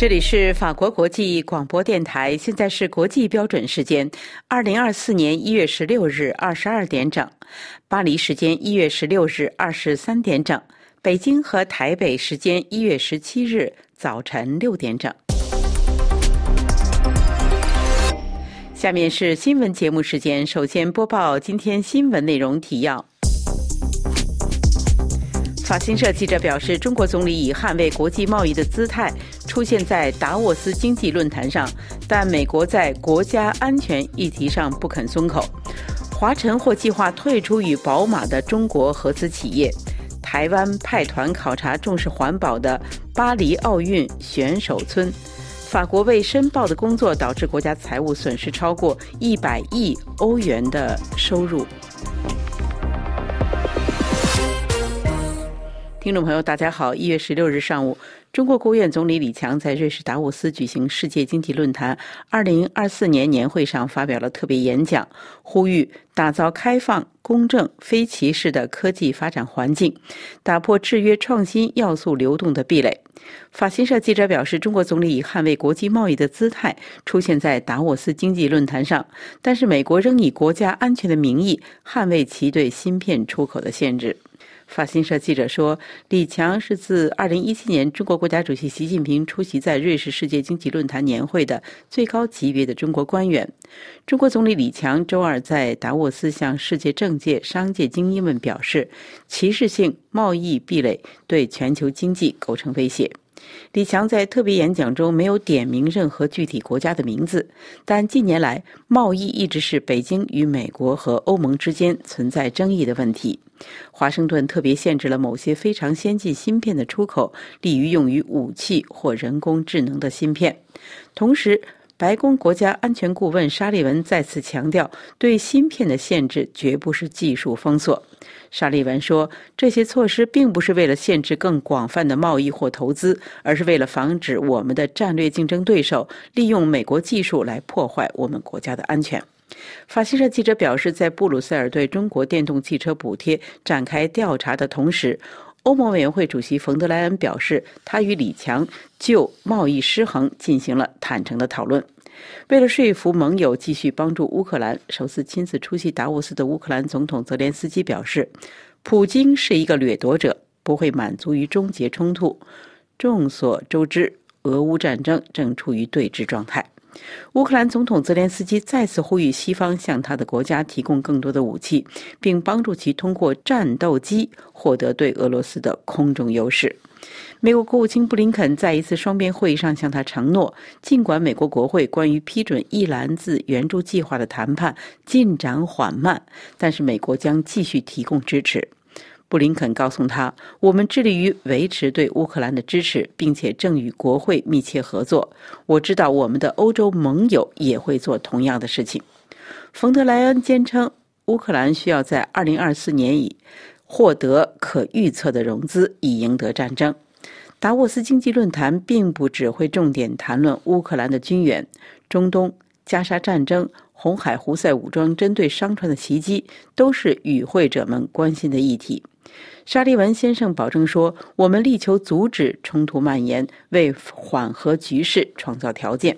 这里是法国国际广播电台，现在是国际标准时间二零二四年一月十六日二十二点整，巴黎时间一月十六日二十三点整，北京和台北时间一月十七日早晨六点整。下面是新闻节目时间，首先播报今天新闻内容提要。法新社记者表示，中国总理以捍卫国际贸易的姿态出现在达沃斯经济论坛上，但美国在国家安全议题上不肯松口。华晨或计划退出与宝马的中国合资企业。台湾派团考察重视环保的巴黎奥运选手村。法国未申报的工作导致国家财务损失超过一百亿欧元的收入。听众朋友，大家好！一月十六日上午，中国国务院总理李强在瑞士达沃斯举行世界经济论坛二零二四年年会上发表了特别演讲，呼吁打造开放、公正、非歧视的科技发展环境，打破制约创新要素流动的壁垒。法新社记者表示，中国总理以捍卫国际贸易的姿态出现在达沃斯经济论坛上，但是美国仍以国家安全的名义捍卫其对芯片出口的限制。法新社记者说，李强是自2017年中国国家主席习近平出席在瑞士世界经济论坛年会的最高级别的中国官员。中国总理李强周二在达沃斯向世界政界、商界精英们表示，歧视性贸易壁垒对全球经济构成威胁。李强在特别演讲中没有点名任何具体国家的名字，但近年来贸易一直是北京与美国和欧盟之间存在争议的问题。华盛顿特别限制了某些非常先进芯片的出口，利于用于武器或人工智能的芯片。同时，白宫国家安全顾问沙利文再次强调，对芯片的限制绝不是技术封锁。沙利文说，这些措施并不是为了限制更广泛的贸易或投资，而是为了防止我们的战略竞争对手利用美国技术来破坏我们国家的安全。法新社记者表示，在布鲁塞尔对中国电动汽车补贴展开调查的同时，欧盟委员会主席冯德莱恩表示，他与李强就贸易失衡进行了坦诚的讨论。为了说服盟友继续帮助乌克兰，首次亲自出席达沃斯的乌克兰总统泽连斯基表示，普京是一个掠夺者，不会满足于终结冲突。众所周知，俄乌战争正处于对峙状态。乌克兰总统泽连斯基再次呼吁西方向他的国家提供更多的武器，并帮助其通过战斗机获得对俄罗斯的空中优势。美国国务卿布林肯在一次双边会议上向他承诺，尽管美国国会关于批准一篮子援助计划的谈判进展缓慢，但是美国将继续提供支持。布林肯告诉他：“我们致力于维持对乌克兰的支持，并且正与国会密切合作。我知道我们的欧洲盟友也会做同样的事情。”冯德莱恩坚称，乌克兰需要在2024年以获得可预测的融资，以赢得战争。达沃斯经济论坛并不只会重点谈论乌克兰的军援、中东、加沙战争。红海胡塞武装针对商船的袭击都是与会者们关心的议题。沙利文先生保证说：“我们力求阻止冲突蔓延，为缓和局势创造条件。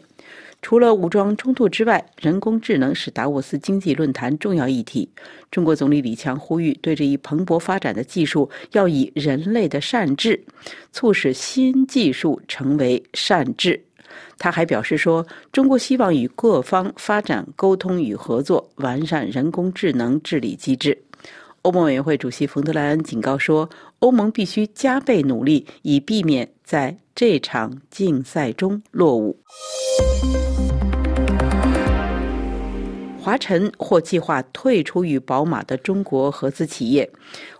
除了武装冲突之外，人工智能是达沃斯经济论坛重要议题。中国总理李强呼吁，对这一蓬勃发展的技术，要以人类的善治，促使新技术成为善治。”他还表示说，中国希望与各方发展沟通与合作，完善人工智能治理机制。欧盟委员会主席冯德莱恩警告说，欧盟必须加倍努力，以避免在这场竞赛中落伍。华晨或计划退出与宝马的中国合资企业。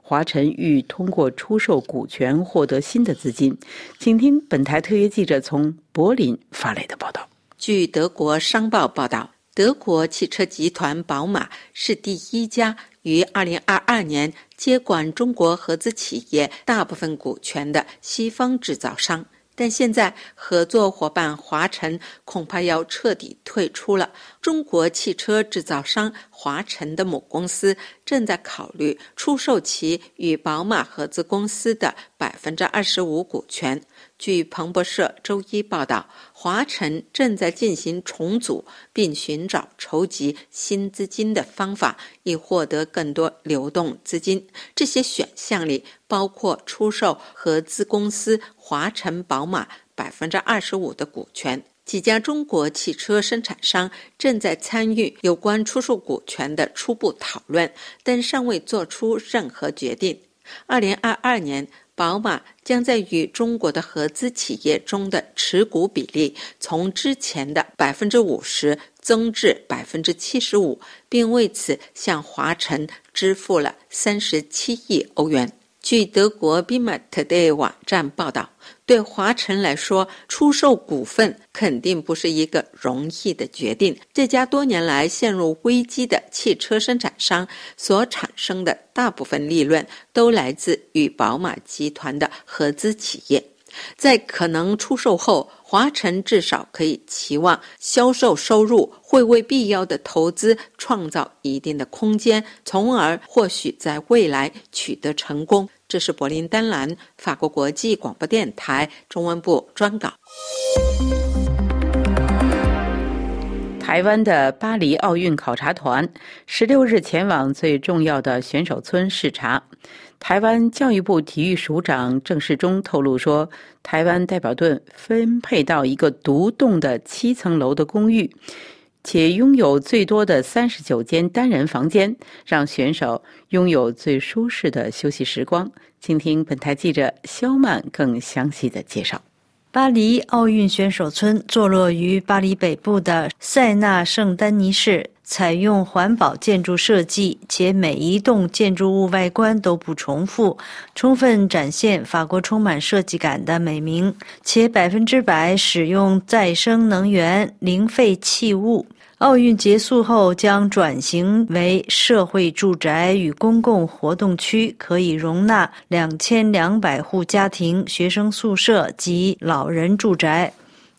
华晨欲通过出售股权获得新的资金，请听本台特约记者从柏林发来的报道。据德国商报报道，德国汽车集团宝马是第一家于2022年接管中国合资企业大部分股权的西方制造商，但现在合作伙伴华晨恐怕要彻底退出了。中国汽车制造商华晨的母公司正在考虑出售其与宝马合资公司的百分之二十五股权。据彭博社周一报道，华晨正在进行重组，并寻找筹集新资金的方法，以获得更多流动资金。这些选项里包括出售合资公司华晨宝马百分之二十五的股权。几家中国汽车生产商正在参与有关出售股权的初步讨论，但尚未做出任何决定。二零二二年。宝马将在与中国的合资企业中的持股比例从之前的百分之五十增至百分之七十五，并为此向华晨支付了三十七亿欧元。据德国 b i m a Today 网站报道，对华晨来说，出售股份肯定不是一个容易的决定。这家多年来陷入危机的汽车生产商所产生的大部分利润，都来自与宝马集团的合资企业。在可能出售后，华晨至少可以期望销售收入会为必要的投资创造一定的空间，从而或许在未来取得成功。这是柏林丹兰法国国际广播电台中文部专稿。台湾的巴黎奥运考察团十六日前往最重要的选手村视察。台湾教育部体育署长郑世忠透露说，台湾代表队分配到一个独栋的七层楼的公寓，且拥有最多的三十九间单人房间，让选手拥有最舒适的休息时光。请听本台记者肖曼更详细的介绍。巴黎奥运选手村坐落于巴黎北部的塞纳圣丹尼市。采用环保建筑设计，且每一栋建筑物外观都不重复，充分展现法国充满设计感的美名，且百分之百使用再生能源，零废弃物。奥运结束后将转型为社会住宅与公共活动区，可以容纳两千两百户家庭、学生宿舍及老人住宅。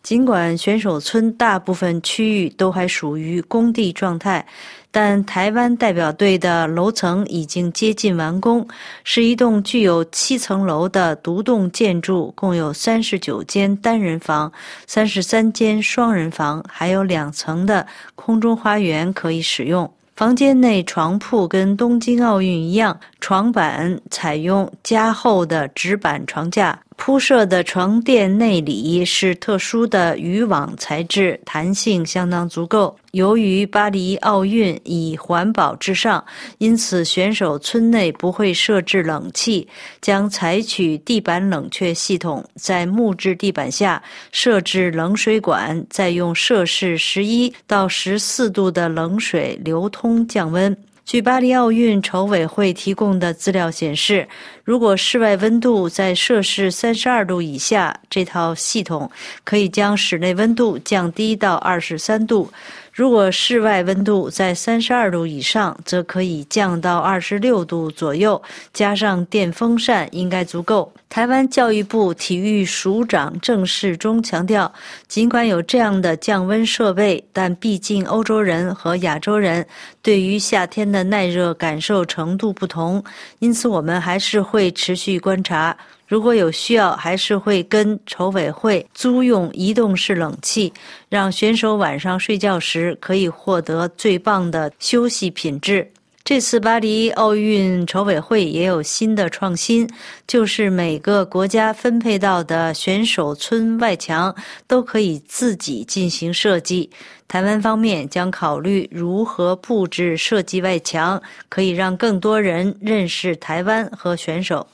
尽管选手村大部分区域都还属于工地状态，但台湾代表队的楼层已经接近完工，是一栋具有七层楼的独栋建筑，共有三十九间单人房、三十三间双人房，还有两层的空中花园可以使用。房间内床铺跟东京奥运一样，床板采用加厚的纸板床架。铺设的床垫内里是特殊的渔网材质，弹性相当足够。由于巴黎奥运以环保至上，因此选手村内不会设置冷气，将采取地板冷却系统，在木质地板下设置冷水管，再用摄氏十一到十四度的冷水流通降温。据巴黎奥运筹委会提供的资料显示，如果室外温度在摄氏三十二度以下，这套系统可以将室内温度降低到二十三度。如果室外温度在三十二度以上，则可以降到二十六度左右，加上电风扇应该足够。台湾教育部体育署长郑世忠强调，尽管有这样的降温设备，但毕竟欧洲人和亚洲人对于夏天的耐热感受程度不同，因此我们还是会持续观察。如果有需要，还是会跟筹委会租用移动式冷气，让选手晚上睡觉时可以获得最棒的休息品质。这次巴黎奥运筹委会也有新的创新，就是每个国家分配到的选手村外墙都可以自己进行设计。台湾方面将考虑如何布置设计外墙，可以让更多人认识台湾和选手。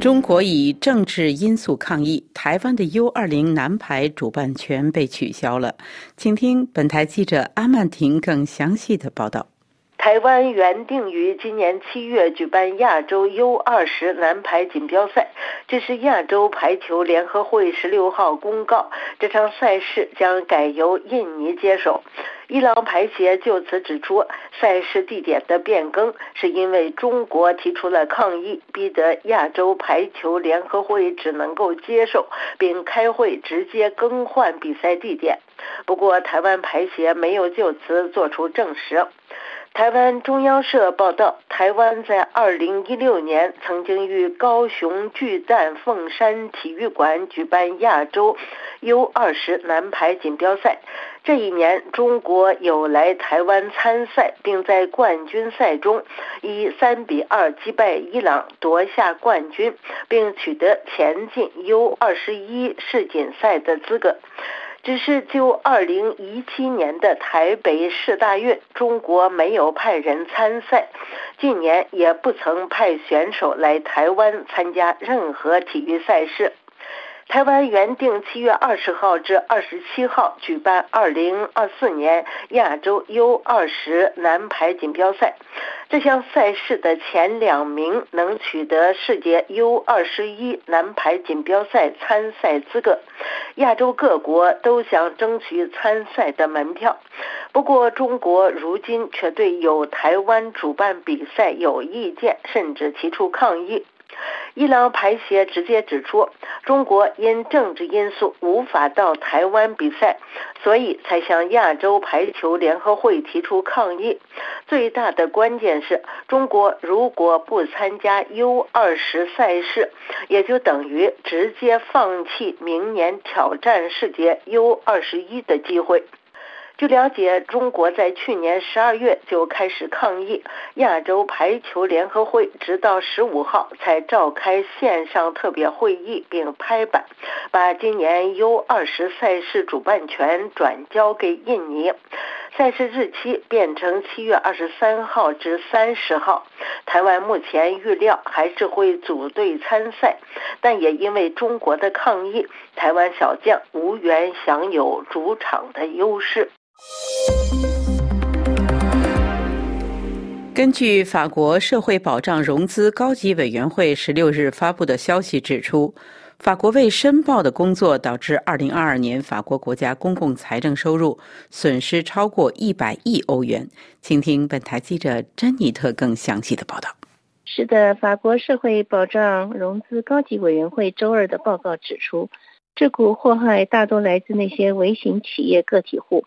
中国以政治因素抗议，台湾的 U 二零男排主办权被取消了。请听本台记者阿曼婷更详细的报道。台湾原定于今年七月举办亚洲 U 二十男排锦标赛，这是亚洲排球联合会十六号公告，这场赛事将改由印尼接手。伊朗排协就此指出，赛事地点的变更是因为中国提出了抗议，逼得亚洲排球联合会只能够接受并开会直接更换比赛地点。不过，台湾排协没有就此作出证实。台湾中央社报道，台湾在2016年曾经与高雄巨蛋凤山体育馆举办亚洲 U20 男排锦标赛。这一年，中国有来台湾参赛，并在冠军赛中以3比2击败伊朗夺下冠军，并取得前进 U21 世锦赛的资格。只是就二零一七年的台北市大运，中国没有派人参赛，近年也不曾派选手来台湾参加任何体育赛事。台湾原定七月二十号至二十七号举办二零二四年亚洲 U 二十男排锦标赛，这项赛事的前两名能取得世界 U 二十一男排锦标赛参赛资格。亚洲各国都想争取参赛的门票，不过中国如今却对有台湾主办比赛有意见，甚至提出抗议。伊朗排协直接指出，中国因政治因素无法到台湾比赛，所以才向亚洲排球联合会提出抗议。最大的关键是中国如果不参加 U 二十赛事，也就等于直接放弃明年挑战世界 U 二十一的机会。据了解，中国在去年十二月就开始抗议，亚洲排球联合会直到十五号才召开线上特别会议并拍板，把今年 U 二十赛事主办权转交给印尼，赛事日期变成七月二十三号至三十号。台湾目前预料还是会组队参赛，但也因为中国的抗议，台湾小将无缘享有主场的优势。根据法国社会保障融资高级委员会十六日发布的消息指出，法国未申报的工作导致二零二二年法国国家公共财政收入损失超过一百亿欧元。请听本台记者珍妮特更详细的报道。是的，法国社会保障融资高级委员会周二的报告指出。这股祸害大多来自那些微型企业个体户，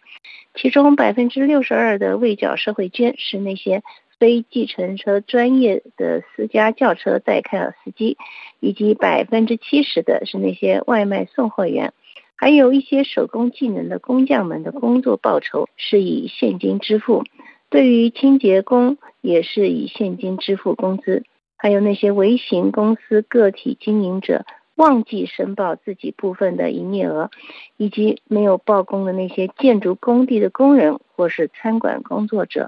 其中百分之六十二的未缴社会捐是那些非计程车专业的私家轿车代开尔司机，以及百分之七十的是那些外卖送货员，还有一些手工技能的工匠们的工作报酬是以现金支付，对于清洁工也是以现金支付工资，还有那些微型公司个体经营者。忘记申报自己部分的营业额，以及没有报工的那些建筑工地的工人或是餐馆工作者，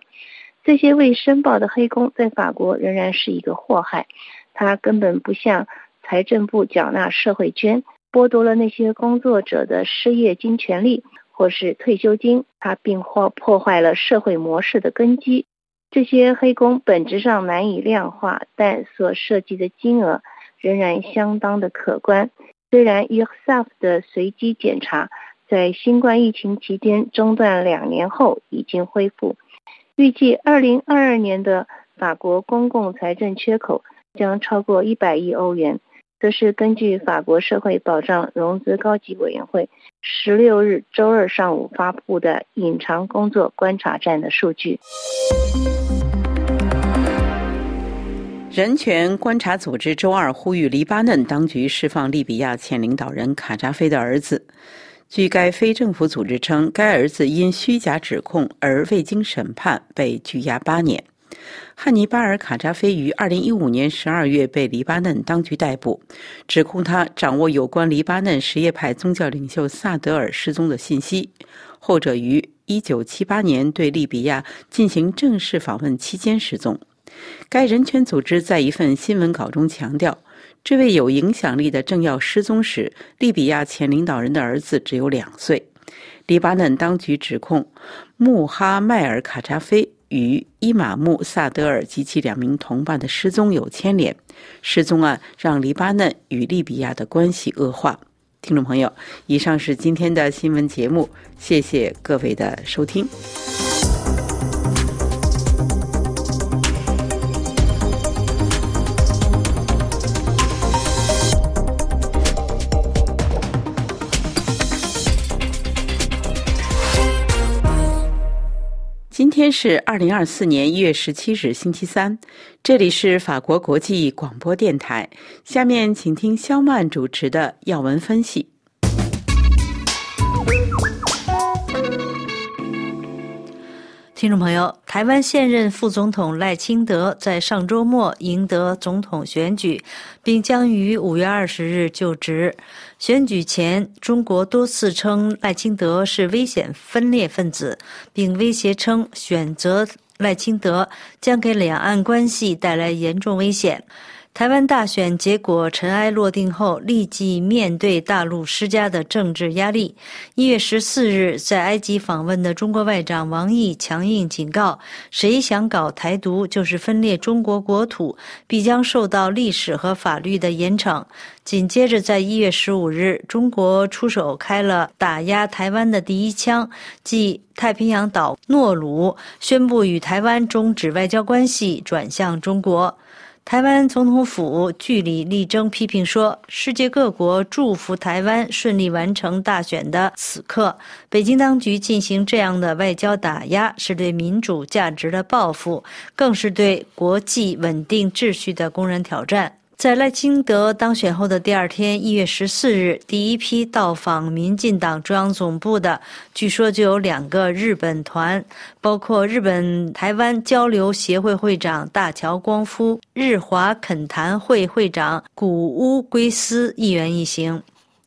这些未申报的黑工在法国仍然是一个祸害。他根本不向财政部缴纳社会捐，剥夺了那些工作者的失业金权利或是退休金。他并或破坏了社会模式的根基。这些黑工本质上难以量化，但所涉及的金额。仍然相当的可观。虽然 u s a f 的随机检查在新冠疫情期间中断两年后已经恢复，预计2022年的法国公共财政缺口将超过100亿欧元。这是根据法国社会保障融资高级委员会16日周二上午发布的隐藏工作观察站的数据。人权观察组织周二呼吁黎巴嫩当局释放利比亚前领导人卡扎菲的儿子。据该非政府组织称，该儿子因虚假指控而未经审判被拘押八年。汉尼巴尔·卡扎菲于2015年12月被黎巴嫩当局逮捕，指控他掌握有关黎巴嫩什叶派宗教领袖萨德尔失踪的信息。后者于1978年对利比亚进行正式访问期间失踪。该人权组织在一份新闻稿中强调，这位有影响力的政要失踪时，利比亚前领导人的儿子只有两岁。黎巴嫩当局指控穆哈迈尔·卡扎菲与伊玛目·萨德尔及其两名同伴的失踪有牵连。失踪案让黎巴嫩与利比亚的关系恶化。听众朋友，以上是今天的新闻节目，谢谢各位的收听。天是二零二四年一月十七日，星期三。这里是法国国际广播电台。下面请听肖曼主持的要闻分析。听众朋友，台湾现任副总统赖清德在上周末赢得总统选举，并将于五月二十日就职。选举前，中国多次称赖清德是危险分裂分子，并威胁称选择赖清德将给两岸关系带来严重危险。台湾大选结果尘埃落定后，立即面对大陆施加的政治压力。一月十四日，在埃及访问的中国外长王毅强硬警告：谁想搞台独，就是分裂中国国土，必将受到历史和法律的严惩。紧接着，在一月十五日，中国出手开了打压台湾的第一枪，即太平洋岛诺鲁宣布与台湾终止外交关系，转向中国。台湾总统府据理力争，批评说，世界各国祝福台湾顺利完成大选的此刻，北京当局进行这样的外交打压，是对民主价值的报复，更是对国际稳定秩序的公然挑战。在赖清德当选后的第二天，一月十四日，第一批到访民进党中央总部的，据说就有两个日本团，包括日本台湾交流协会会长大桥光夫、日华恳谈会会长古屋圭司议员一行。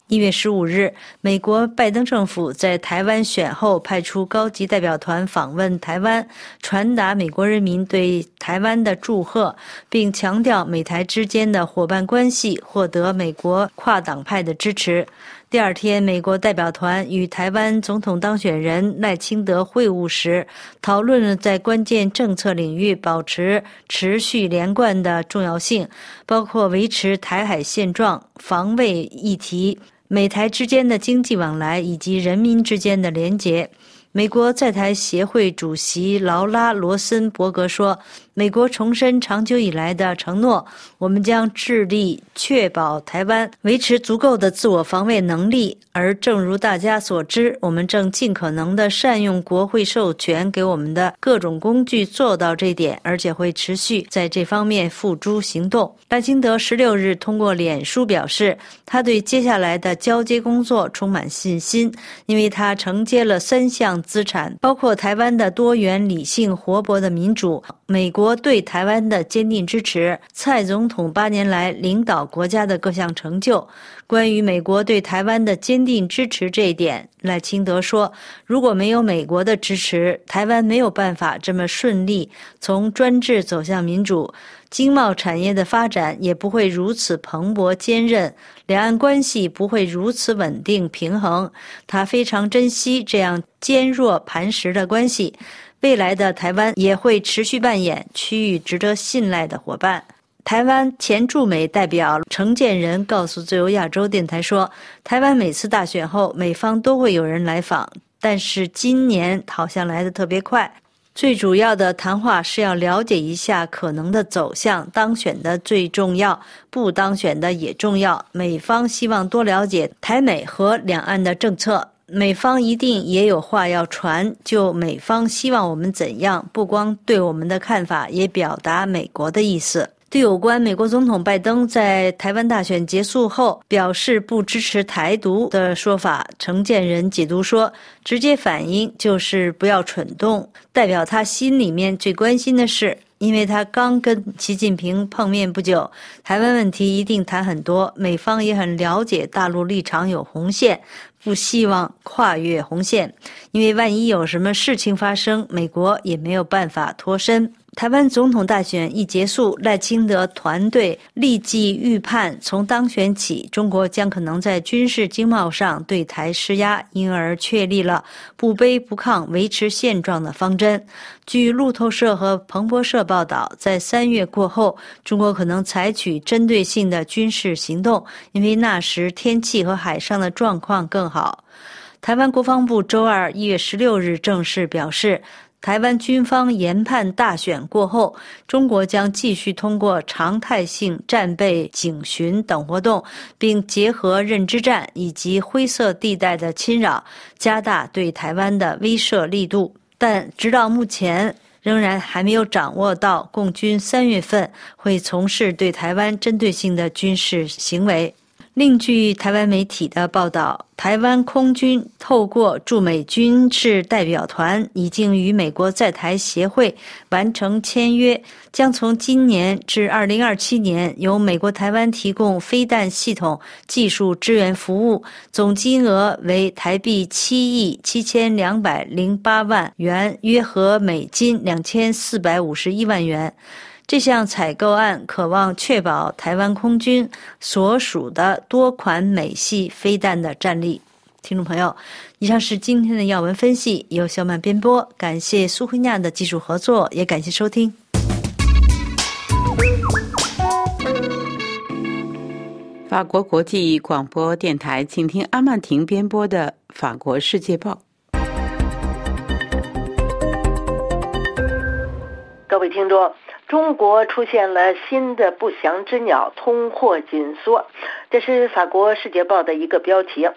一月十五日，美国拜登政府在台湾选后派出高级代表团访问台湾，传达美国人民对台湾的祝贺，并强调美台之间的伙伴关系获得美国跨党派的支持。第二天，美国代表团与台湾总统当选人赖清德会晤时，讨论了在关键政策领域保持持续连贯的重要性，包括维持台海现状、防卫议题。美台之间的经济往来以及人民之间的连结。美国在台协会主席劳拉·罗森伯格说。美国重申长久以来的承诺，我们将致力确保台湾维持足够的自我防卫能力。而正如大家所知，我们正尽可能的善用国会授权给我们的各种工具做到这点，而且会持续在这方面付诸行动。赖清德十六日通过脸书表示，他对接下来的交接工作充满信心，因为他承接了三项资产，包括台湾的多元、理性、活泼的民主。美国对台湾的坚定支持，蔡总统八年来领导国家的各项成就。关于美国对台湾的坚定支持这一点，赖清德说：“如果没有美国的支持，台湾没有办法这么顺利从专制走向民主，经贸产业的发展也不会如此蓬勃坚韧，两岸关系不会如此稳定平衡。他非常珍惜这样坚若磐石的关系。”未来的台湾也会持续扮演区域值得信赖的伙伴。台湾前驻美代表程建仁告诉自由亚洲电台说：“台湾每次大选后，美方都会有人来访，但是今年好像来得特别快。最主要的谈话是要了解一下可能的走向，当选的最重要，不当选的也重要。美方希望多了解台美和两岸的政策。”美方一定也有话要传，就美方希望我们怎样，不光对我们的看法，也表达美国的意思。对有关美国总统拜登在台湾大选结束后表示不支持台独的说法，承建人解读说，直接反应就是不要蠢动，代表他心里面最关心的是。因为他刚跟习近平碰面不久，台湾问题一定谈很多，美方也很了解大陆立场有红线。不希望跨越红线，因为万一有什么事情发生，美国也没有办法脱身。台湾总统大选一结束，赖清德团队立即预判，从当选起，中国将可能在军事经贸上对台施压，因而确立了 不卑不亢、维持现状的方针。据路透社和彭博社报道，在三月过后，中国可能采取针对性的军事行动，因为那时天气和海上的状况更好。好台湾国防部周二一月十六日正式表示。台湾军方研判，大选过后，中国将继续通过常态性战备、警巡等活动，并结合认知战以及灰色地带的侵扰，加大对台湾的威慑力度。但直到目前，仍然还没有掌握到共军三月份会从事对台湾针对性的军事行为。另据台湾媒体的报道，台湾空军透过驻美军事代表团，已经与美国在台协会完成签约，将从今年至二零二七年由美国台湾提供飞弹系统技术支援服务，总金额为台币七亿七千两百零八万元，约合美金两千四百五十一万元。这项采购案渴望确保台湾空军所属的多款美系飞弹的战力。听众朋友，以上是今天的要闻分析，由小曼编播。感谢苏慧亚的技术合作，也感谢收听。法国国际广播电台，请听阿曼婷编播的《法国世界报》。各位听众。中国出现了新的不祥之鸟——通货紧缩，这是法国《世界报》的一个标题。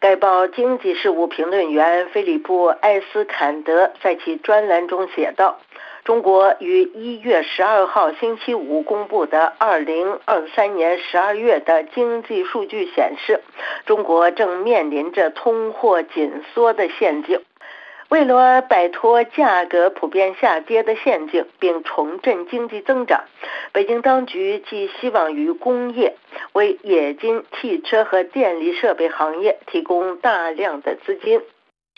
该报经济事务评论员菲利普·埃斯坎德在其专栏中写道：“中国于一月十二号星期五公布的二零二三年十二月的经济数据显示，中国正面临着通货紧缩的陷阱。”为了摆脱价格普遍下跌的陷阱，并重振经济增长，北京当局寄希望于工业，为冶金、汽车和电力设备行业提供大量的资金。《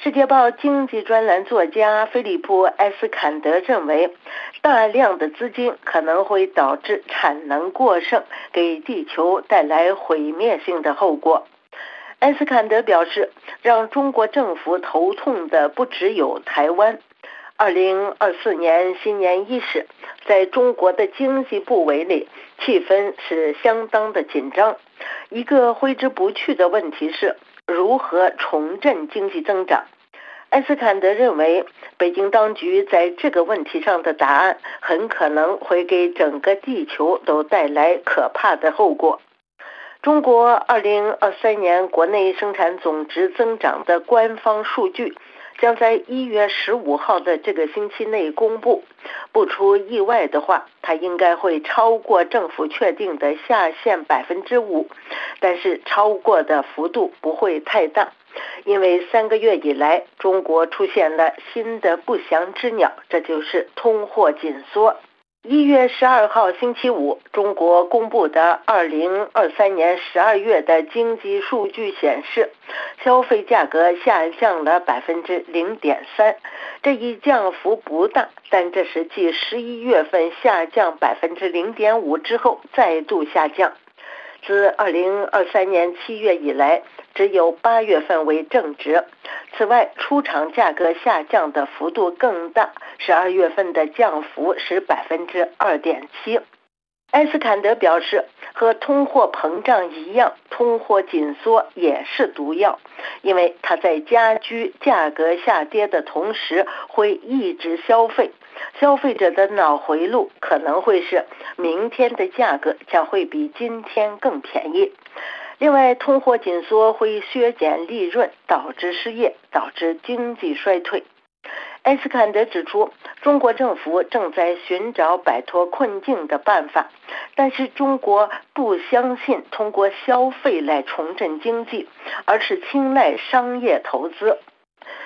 世界报》经济专栏作家菲利普·埃斯坎德认为，大量的资金可能会导致产能过剩，给地球带来毁灭性的后果。埃斯坎德表示，让中国政府头痛的不只有台湾。二零二四年新年伊始，在中国的经济部委里，气氛是相当的紧张。一个挥之不去的问题是如何重振经济增长。埃斯坎德认为，北京当局在这个问题上的答案，很可能会给整个地球都带来可怕的后果。中国二零二三年国内生产总值增长的官方数据将在一月十五号的这个星期内公布。不出意外的话，它应该会超过政府确定的下限百分之五，但是超过的幅度不会太大，因为三个月以来，中国出现了新的不祥之鸟，这就是通货紧缩。一月十二号星期五，中国公布的二零二三年十二月的经济数据显示，消费价格下降了百分之零点三。这一降幅不大，但这是继十一月份下降百分之零点五之后再度下降。自二零二三年七月以来，只有八月份为正值。此外，出厂价格下降的幅度更大，十二月份的降幅是百分之二点七。埃斯坎德表示，和通货膨胀一样，通货紧缩也是毒药，因为它在加剧价格下跌的同时，会抑制消费。消费者的脑回路可能会是明天的价格将会比今天更便宜。另外，通货紧缩会削减利润，导致失业，导致经济衰退。埃斯坎德指出，中国政府正在寻找摆脱困境的办法，但是中国不相信通过消费来重振经济，而是青睐商业投资。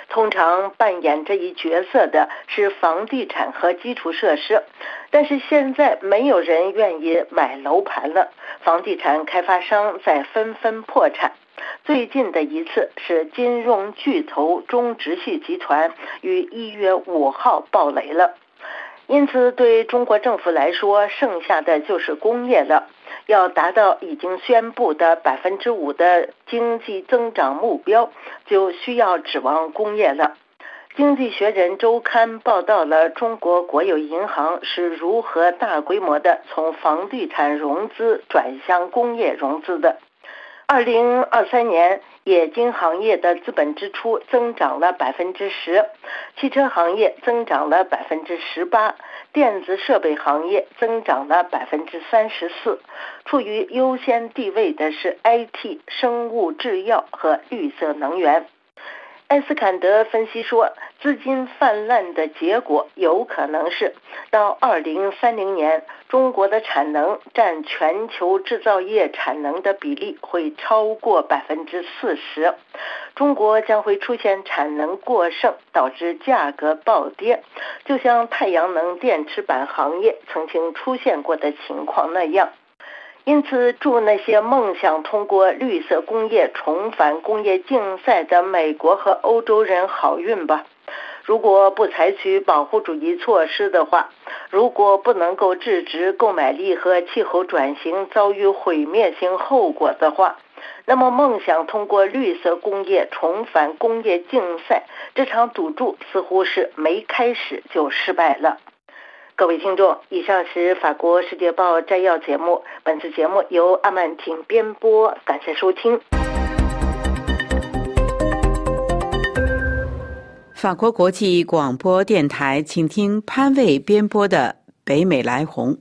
通常扮演这一角色的是房地产和基础设施，但是现在没有人愿意买楼盘了，房地产开发商在纷纷破产。最近的一次是金融巨头中植系集团于一月五号爆雷了。因此，对中国政府来说，剩下的就是工业了。要达到已经宣布的百分之五的经济增长目标，就需要指望工业了。《经济学人》周刊报道了中国国有银行是如何大规模的从房地产融资转向工业融资的。二零二三年，冶金行业的资本支出增长了百分之十，汽车行业增长了百分之十八，电子设备行业增长了百分之三十四。处于优先地位的是 IT、生物制药和绿色能源。艾斯坎德分析说，资金泛滥的结果有可能是，到二零三零年，中国的产能占全球制造业产能的比例会超过百分之四十，中国将会出现产能过剩，导致价格暴跌，就像太阳能电池板行业曾经出现过的情况那样。因此，祝那些梦想通过绿色工业重返工业竞赛的美国和欧洲人好运吧。如果不采取保护主义措施的话，如果不能够制止购买力和气候转型遭遇毁灭性后果的话，那么梦想通过绿色工业重返工业竞赛这场赌注似乎是没开始就失败了。各位听众，以上是法国《世界报》摘要节目。本次节目由阿曼婷编播，感谢收听。法国国际广播电台，请听潘卫编播的《北美来红》。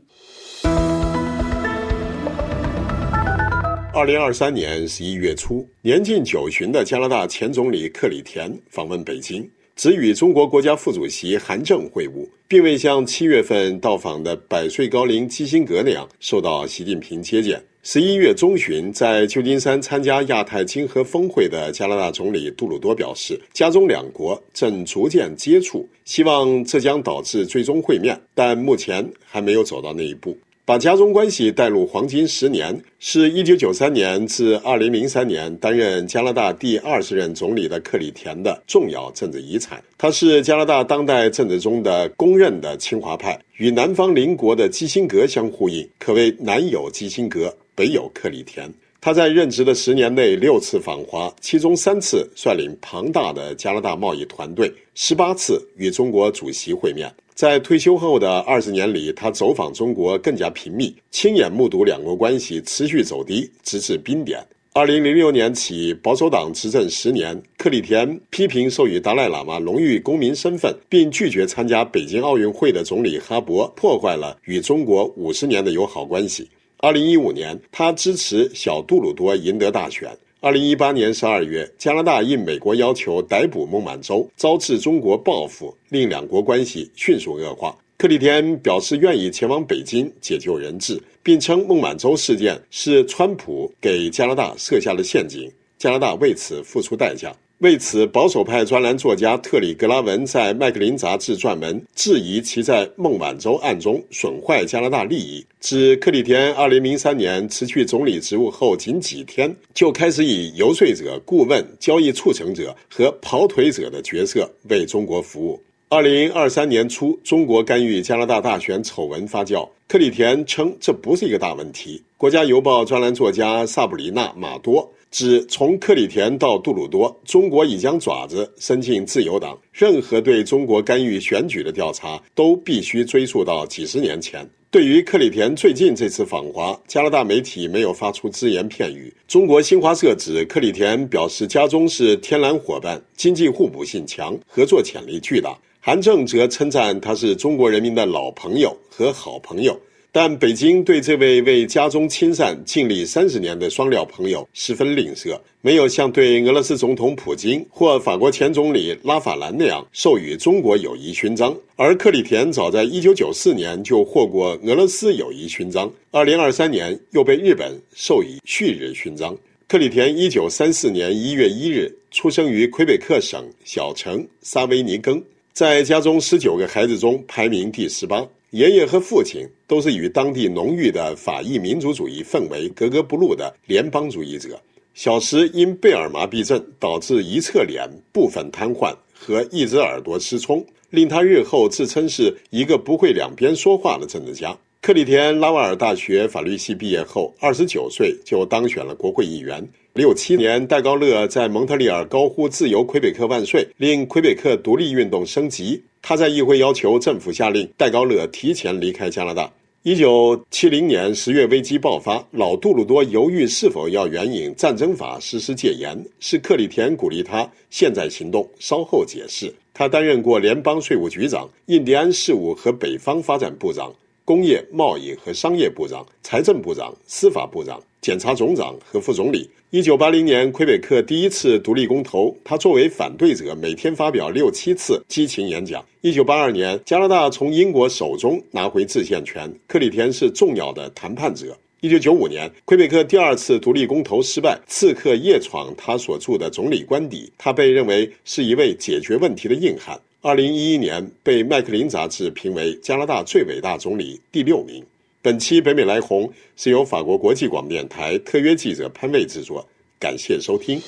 二零二三年十一月初，年近九旬的加拿大前总理克里田访问北京。只与中国国家副主席韩正会晤，并未像七月份到访的百岁高龄基辛格那样受到习近平接见。十一月中旬，在旧金山参加亚太经合峰会的加拿大总理杜鲁多表示，加中两国正逐渐接触，希望这将导致最终会面，但目前还没有走到那一步。把家中关系带入黄金十年，是一九九三年至二零零三年担任加拿大第二十任总理的克里田的重要政治遗产。他是加拿大当代政治中的公认的清华派，与南方邻国的基辛格相呼应，可谓南有基辛格，北有克里田。他在任职的十年内六次访华，其中三次率领庞大的加拿大贸易团队，十八次与中国主席会面。在退休后的二十年里，他走访中国更加频密，亲眼目睹两国关系持续走低，直至冰点。二零零六年起，保守党执政十年，克里田批评授予达赖喇嘛荣誉公民身份并拒绝参加北京奥运会的总理哈勃，破坏了与中国五十年的友好关系。二零一五年，他支持小杜鲁多赢得大选。二零一八年十二月，加拿大应美国要求逮捕孟晚舟，招致中国报复，令两国关系迅速恶化。克里天表示愿意前往北京解救人质，并称孟晚舟事件是川普给加拿大设下的陷阱，加拿大为此付出代价。为此，保守派专栏作家特里格拉文在《麦克林》杂志撰文，质疑其在孟晚舟案中损坏加拿大利益。指克里田2003年辞去总理职务后，仅几天就开始以游说者、顾问、交易促成者和跑腿者的角色为中国服务。2023年初，中国干预加拿大大选丑闻发酵，克里田称这不是一个大问题。《国家邮报》专栏作家萨布里娜·马多。指从克里田到杜鲁多，中国已将爪子伸进自由党。任何对中国干预选举的调查都必须追溯到几十年前。对于克里田最近这次访华，加拿大媒体没有发出只言片语。中国新华社指克里田表示，家中是天然伙伴，经济互补性强，合作潜力巨大。韩正则称赞他是中国人民的老朋友和好朋友。但北京对这位为家中亲善尽力三十年的双料朋友十分吝啬，没有像对俄罗斯总统普京或法国前总理拉法兰那样授予中国友谊勋章。而克里田早在一九九四年就获过俄罗斯友谊勋章，二零二三年又被日本授予旭日勋章。克里田一九三四年一月一日出生于魁北克省小城沙维尼根，在家中十九个孩子中排名第十八。爷爷和父亲都是与当地浓郁的法裔民族主义氛围格格不入的联邦主义者。小时因贝尔麻痹症导致一侧脸部分瘫痪和一只耳朵失聪，令他日后自称是一个不会两边说话的政治家。克里田拉瓦尔大学法律系毕业后，二十九岁就当选了国会议员。六七年，戴高乐在蒙特利尔高呼“自由魁北克万岁”，令魁北克独立运动升级。他在议会要求政府下令戴高乐提前离开加拿大。一九七零年十月，危机爆发，老杜鲁多犹豫是否要援引战争法实施戒严，是克里田鼓励他现在行动，稍后解释。他担任过联邦税务局长、印第安事务和北方发展部长。工业、贸易和商业部长、财政部长、司法部长、检察总长和副总理。一九八零年，魁北克第一次独立公投，他作为反对者，每天发表六七次激情演讲。一九八二年，加拿大从英国手中拿回制宪权，克里田是重要的谈判者。一九九五年，魁北克第二次独立公投失败，刺客夜闯他所住的总理官邸，他被认为是一位解决问题的硬汉。二零一一年被《麦克林》杂志评为加拿大最伟大总理第六名。本期北美来红是由法国国际广播电台特约记者潘卫制作，感谢收听。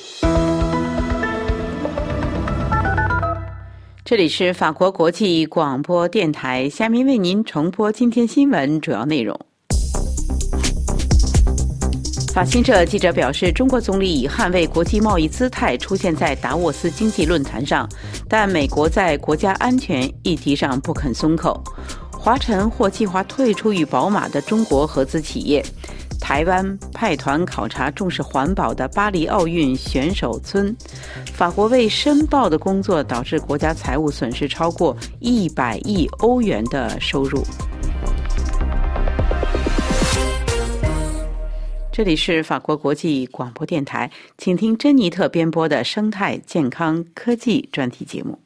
这里是法国国际广播电台，下面为您重播今天新闻主要内容。法新社记者表示，中国总理以捍卫国际贸易姿态出现在达沃斯经济论坛上，但美国在国家安全议题上不肯松口。华晨或计划退出与宝马的中国合资企业。台湾派团考察重视环保的巴黎奥运选手村。法国为申报的工作导致国家财务损失超过一百亿欧元的收入。这里是法国国际广播电台，请听珍妮特编播的生态健康科技专题节目。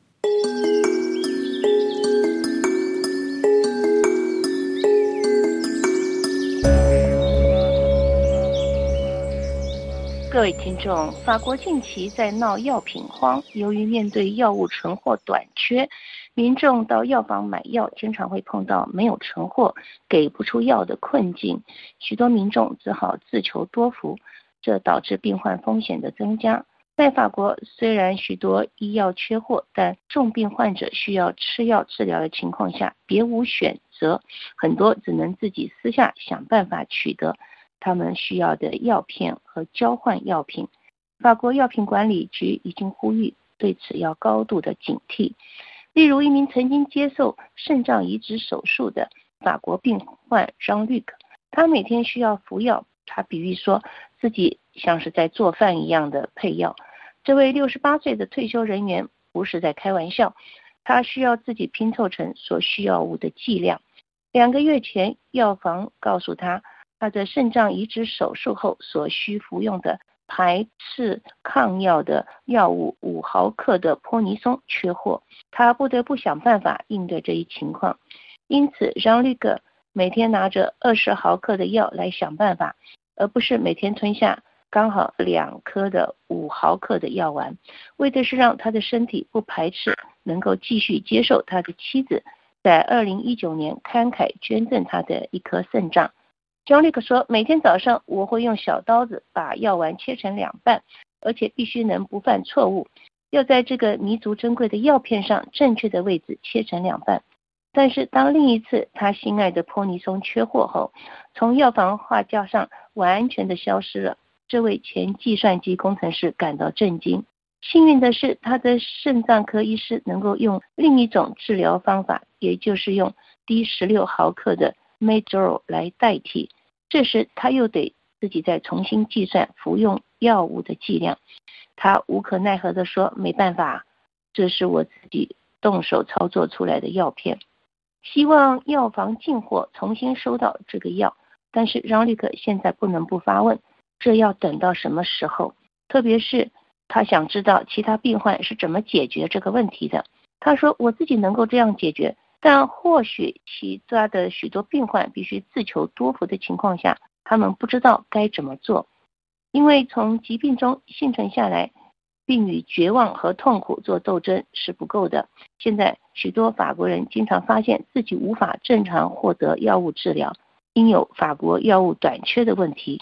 各位听众，法国近期在闹药品荒，由于面对药物存货短缺。民众到药房买药，经常会碰到没有存货、给不出药的困境，许多民众只好自求多福，这导致病患风险的增加。在法国，虽然许多医药缺货，但重病患者需要吃药治疗的情况下，别无选择，很多只能自己私下想办法取得他们需要的药片和交换药品。法国药品管理局已经呼吁对此要高度的警惕。例如，一名曾经接受肾脏移植手术的法国病患张绿克，他每天需要服药。他比喻说自己像是在做饭一样的配药。这位六十八岁的退休人员不是在开玩笑，他需要自己拼凑成所需药物的剂量。两个月前，药房告诉他，他的肾脏移植手术后所需服用的。排斥抗药的药物五毫克的泼尼松缺货，他不得不想办法应对这一情况。因此，让绿格每天拿着二十毫克的药来想办法，而不是每天吞下刚好两颗的五毫克的药丸，为的是让他的身体不排斥，能够继续接受他的妻子在二零一九年慷慨捐赠他的一颗肾脏。张立克说：“每天早上我会用小刀子把药丸切成两半，而且必须能不犯错误，要在这个弥足珍贵的药片上正确的位置切成两半。但是当另一次他心爱的泼尼松缺货后，从药房画架上完全的消失了。这位前计算机工程师感到震惊。幸运的是，他的肾脏科医师能够用另一种治疗方法，也就是用低十六毫克的 m a j o r 来代替。”这时，他又得自己再重新计算服用药物的剂量。他无可奈何地说：“没办法，这是我自己动手操作出来的药片。希望药房进货，重新收到这个药。但是让利克现在不能不发问：这要等到什么时候？特别是他想知道其他病患是怎么解决这个问题的。他说：我自己能够这样解决。”但或许其他的许多病患必须自求多福的情况下，他们不知道该怎么做，因为从疾病中幸存下来，并与绝望和痛苦做斗争是不够的。现在许多法国人经常发现自己无法正常获得药物治疗，因有法国药物短缺的问题。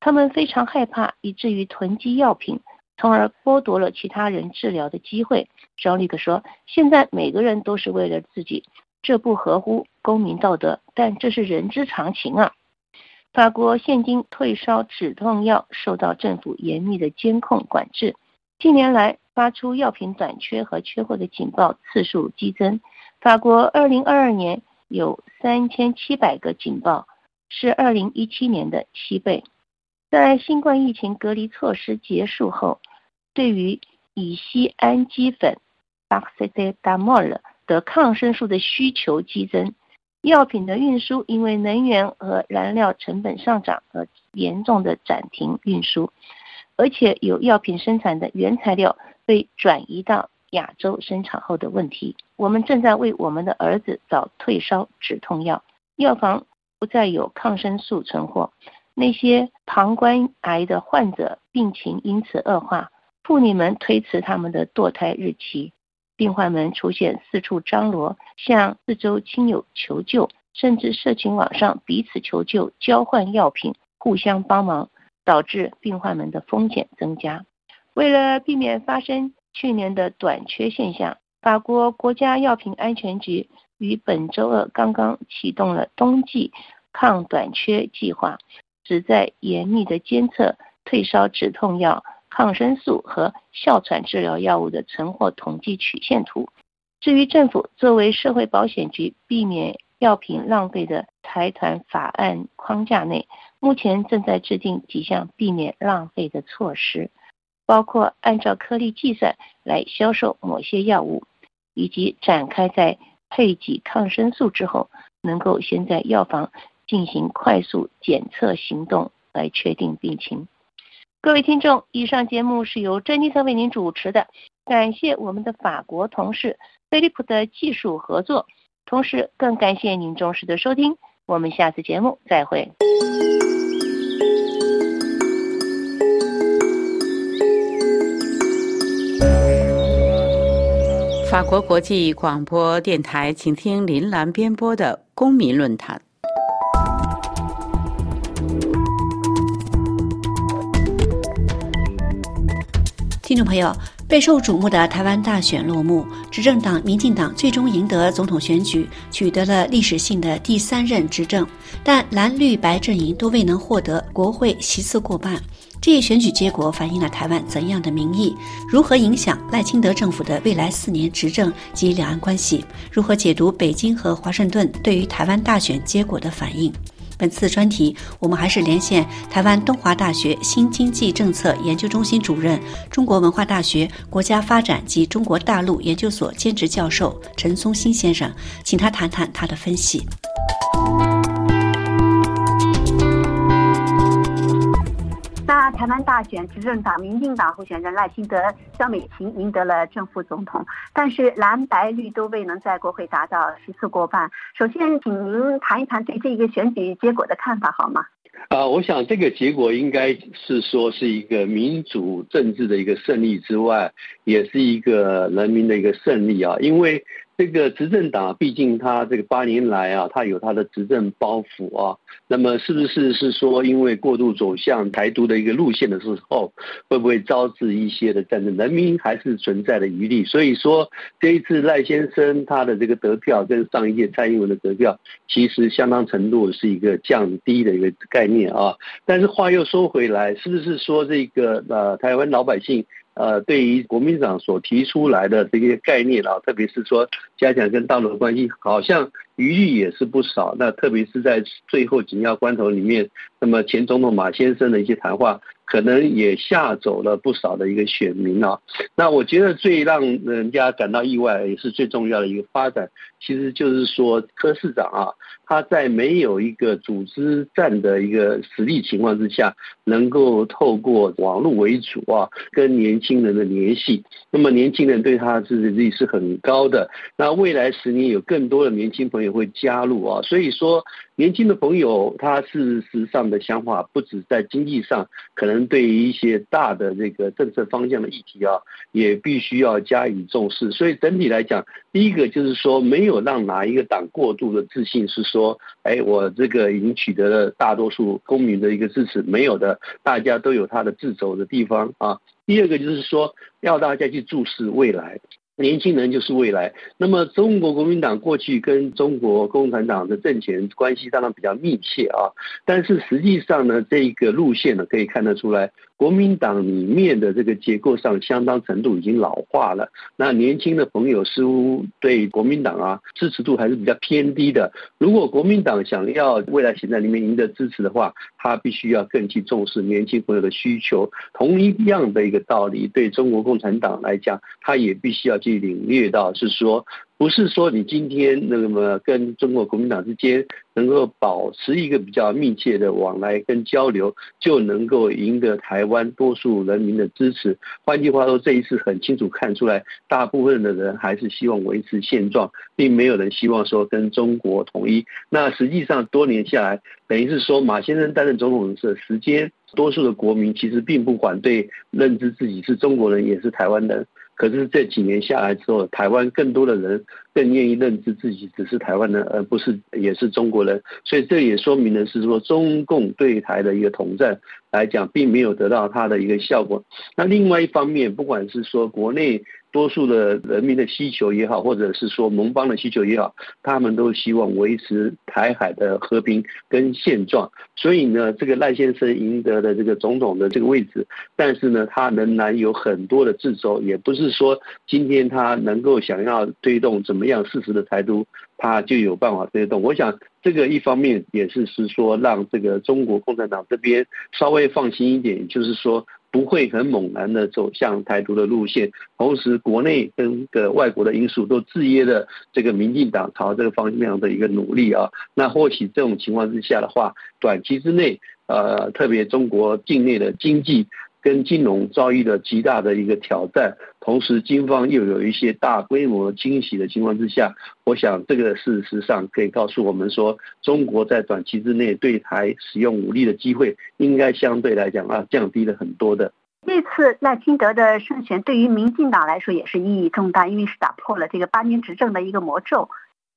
他们非常害怕，以至于囤积药品，从而剥夺了其他人治疗的机会。张立克说：“现在每个人都是为了自己，这不合乎公民道德，但这是人之常情啊。”法国现今退烧止痛药受到政府严密的监控管制，近年来发出药品短缺和缺货的警报次数激增。法国2022年有3700个警报，是2017年的七倍。在新冠疫情隔离措施结束后，对于乙酰氨基酚 （Paracetamol） 的抗生素的需求激增。药品的运输因为能源和燃料成本上涨而严重的暂停运输，而且有药品生产的原材料被转移到亚洲生产后的问题。我们正在为我们的儿子找退烧止痛药，药房不再有抗生素存货。那些膀胱癌的患者病情因此恶化，妇女们推迟他们的堕胎日期。病患们出现四处张罗，向四周亲友求救，甚至社群网上彼此求救、交换药品、互相帮忙，导致病患们的风险增加。为了避免发生去年的短缺现象，法国国家药品安全局于本周二刚刚启动了冬季抗短缺计划，旨在严密的监测退烧止痛药。抗生素和哮喘治疗药物的存货统计曲线图。至于政府作为社会保险局避免药品浪费的财团法案框架内，目前正在制定几项避免浪费的措施，包括按照颗粒计算来销售某些药物，以及展开在配给抗生素之后，能够先在药房进行快速检测行动来确定病情。各位听众，以上节目是由珍妮特为您主持的，感谢我们的法国同事菲利普的技术合作，同时更感谢您忠实的收听，我们下次节目再会。法国国际广播电台，请听林兰编播的公民论坛。听众朋友，备受瞩目的台湾大选落幕，执政党民进党最终赢得总统选举，取得了历史性的第三任执政，但蓝绿白阵营都未能获得国会席次过半。这一选举结果反映了台湾怎样的民意？如何影响赖清德政府的未来四年执政及两岸关系？如何解读北京和华盛顿对于台湾大选结果的反应？本次专题，我们还是连线台湾东华大学新经济政策研究中心主任、中国文化大学国家发展及中国大陆研究所兼职教授陈松兴先生，请他谈谈他的分析。那台湾大选，执政党民进党候选人赖清德、萧美琴赢得了正副总统，但是蓝白绿都未能在国会达到席次过半。首先，请您谈一谈对这个选举结果的看法，好吗？啊，我想这个结果应该是说是一个民主政治的一个胜利之外，也是一个人民的一个胜利啊，因为。这个执政党毕竟他这个八年来啊，他有他的执政包袱啊。那么是不是是说，因为过度走向台独的一个路线的时候，会不会招致一些的战争？人民还是存在的余力。所以说，这一次赖先生他的这个得票跟上一届蔡英文的得票，其实相当程度是一个降低的一个概念啊。但是话又说回来，是不是说这个呃台湾老百姓？呃，对于国民党所提出来的这些概念啊，特别是说加强跟大陆的关系，好像余力也是不少。那特别是在最后紧要关头里面，那么前总统马先生的一些谈话，可能也吓走了不少的一个选民啊。那我觉得最让人家感到意外，也是最重要的一个发展，其实就是说柯市长啊。他在没有一个组织战的一个实力情况之下，能够透过网络为主啊，跟年轻人的联系，那么年轻人对他的支持力是很高的。那未来十年有更多的年轻朋友会加入啊，所以说年轻的朋友他事实上的想法不止在经济上，可能对于一些大的这个政策方向的议题啊，也必须要加以重视。所以整体来讲，第一个就是说，没有让哪一个党过度的自信，是说，哎，我这个已经取得了大多数公民的一个支持，没有的，大家都有他的自走的地方啊。第二个就是说，要大家去注视未来。年轻人就是未来。那么，中国国民党过去跟中国共产党的政权关系当然比较密切啊，但是实际上呢，这个路线呢，可以看得出来。国民党里面的这个结构上相当程度已经老化了，那年轻的朋友似乎对国民党啊支持度还是比较偏低的。如果国民党想要未来选在里面赢得支持的话，他必须要更去重视年轻朋友的需求。同一样的一个道理，对中国共产党来讲，他也必须要去领略到，是说。不是说你今天那么跟中国国民党之间能够保持一个比较密切的往来跟交流，就能够赢得台湾多数人民的支持。换句话说，这一次很清楚看出来，大部分的人还是希望维持现状，并没有人希望说跟中国统一。那实际上多年下来，等于是说马先生担任总统的时间，多数的国民其实并不反对认知自己是中国人，也是台湾人。可是这几年下来之后，台湾更多的人更愿意认知自己只是台湾人，而不是也是中国人。所以这也说明了是说，中共对台的一个统战来讲，并没有得到它的一个效果。那另外一方面，不管是说国内。多数的人民的需求也好，或者是说盟邦的需求也好，他们都希望维持台海的和平跟现状。所以呢，这个赖先生赢得的这个总统的这个位置，但是呢，他仍然有很多的自州，也不是说今天他能够想要推动怎么样事实的台独，他就有办法推动。我想这个一方面也是是说让这个中国共产党这边稍微放心一点，就是说。不会很猛然的走向台独的路线，同时国内跟个外国的因素都制约了这个民进党朝这个方向的一个努力啊。那或许这种情况之下的话，短期之内，呃，特别中国境内的经济。跟金融遭遇了极大的一个挑战，同时军方又有一些大规模惊喜的情况之下，我想这个事实上可以告诉我们说，中国在短期之内对台使用武力的机会，应该相对来讲啊降低了很多的。这次赖清德的胜选对于民进党来说也是意义重大，因为是打破了这个八年执政的一个魔咒。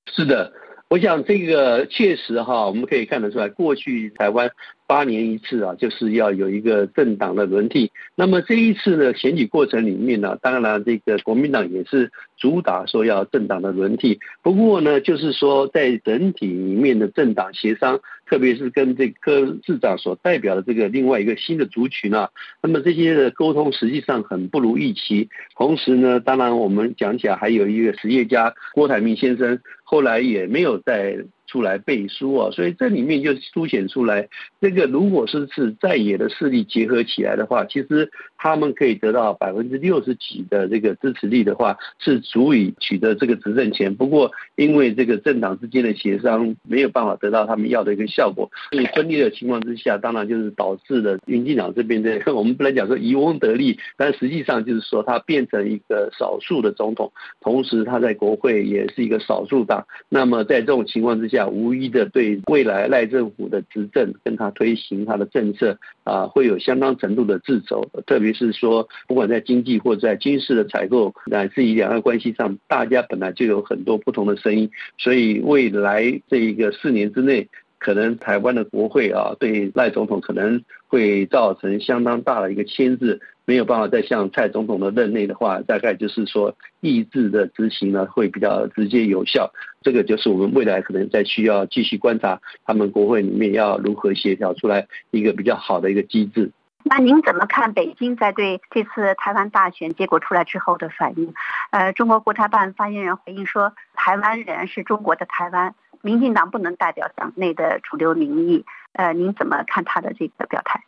是的，我想这个确实哈，我们可以看得出来，过去台湾。八年一次啊，就是要有一个政党的轮替。那么这一次的选举过程里面呢，当然这个国民党也是主打说要政党的轮替。不过呢，就是说在整体里面的政党协商，特别是跟这个市长所代表的这个另外一个新的族群啊，那么这些的沟通实际上很不如预期。同时呢，当然我们讲起来还有一个实业家郭台铭先生，后来也没有在。出来背书啊，所以这里面就凸显出来，这个如果是是在野的势力结合起来的话，其实他们可以得到百分之六十几的这个支持力的话，是足以取得这个执政权。不过因为这个政党之间的协商没有办法得到他们要的一个效果，所以分裂的情况之下，当然就是导致了民进党这边的我们不能讲说渔翁得利，但实际上就是说他变成一个少数的总统，同时他在国会也是一个少数党。那么在这种情况之下，无疑的对未来赖政府的执政跟他推行他的政策啊，会有相当程度的自走，特别是说，不管在经济或在军事的采购，乃至于两岸关系上，大家本来就有很多不同的声音，所以未来这一个四年之内。可能台湾的国会啊，对赖总统可能会造成相当大的一个牵制，没有办法再像蔡总统的任内的话，大概就是说意志的执行呢会比较直接有效。这个就是我们未来可能在需要继续观察他们国会里面要如何协调出来一个比较好的一个机制。那您怎么看北京在对这次台湾大选结果出来之后的反应？呃，中国国台办发言人回应说，台湾仍然是中国的台湾。民进党不能代表党内的主流民意，呃，您怎么看他的这个表态？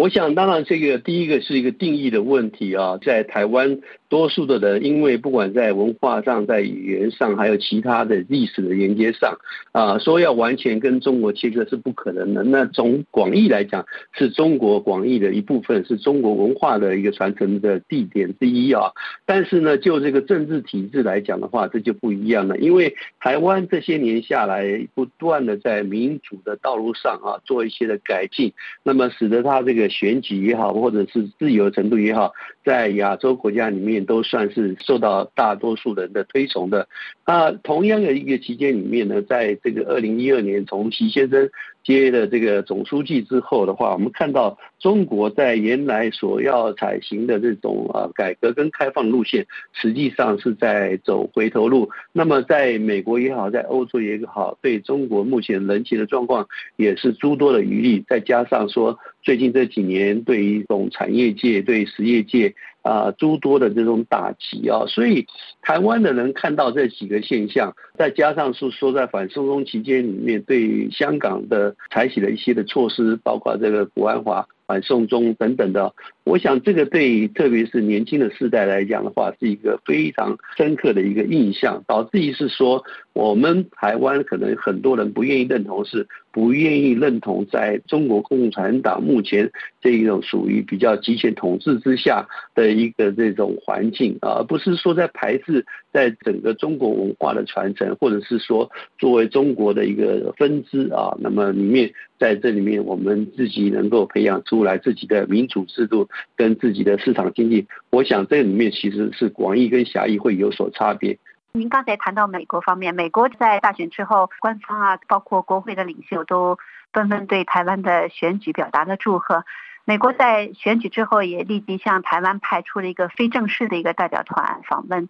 我想，当然，这个第一个是一个定义的问题啊，在台湾。多数的人，因为不管在文化上、在语言上，还有其他的历史的连接上，啊，说要完全跟中国切割是不可能的。那从广义来讲，是中国广义的一部分，是中国文化的一个传承的地点之一啊。但是呢，就这个政治体制来讲的话，这就不一样了。因为台湾这些年下来，不断的在民主的道路上啊，做一些的改进，那么使得它这个选举也好，或者是自由程度也好，在亚洲国家里面。都算是受到大多数人的推崇的。那同样的一个期间里面呢，在这个二零一二年，从习先生接了这个总书记之后的话，我们看到中国在原来所要采行的这种啊改革跟开放路线，实际上是在走回头路。那么在美国也好，在欧洲也好，对中国目前人情的状况也是诸多的余力。再加上说，最近这几年对于这种产业界、对实业界。啊，诸多的这种打击啊，所以台湾的人看到这几个现象，再加上是说在反送中期间里面对香港的采取了一些的措施，包括这个国安法、反送中等等的，我想这个对特别是年轻的世代来讲的话，是一个非常深刻的一个印象，导致于是说我们台湾可能很多人不愿意认同是。不愿意认同在中国共产党目前这一种属于比较集权统治之下的一个这种环境，而不是说在排斥在整个中国文化的传承，或者是说作为中国的一个分支啊，那么里面在这里面我们自己能够培养出来自己的民主制度跟自己的市场经济，我想这里面其实是广义跟狭义会有所差别。您刚才谈到美国方面，美国在大选之后，官方啊，包括国会的领袖都纷纷对台湾的选举表达了祝贺。美国在选举之后也立即向台湾派出了一个非正式的一个代表团访问。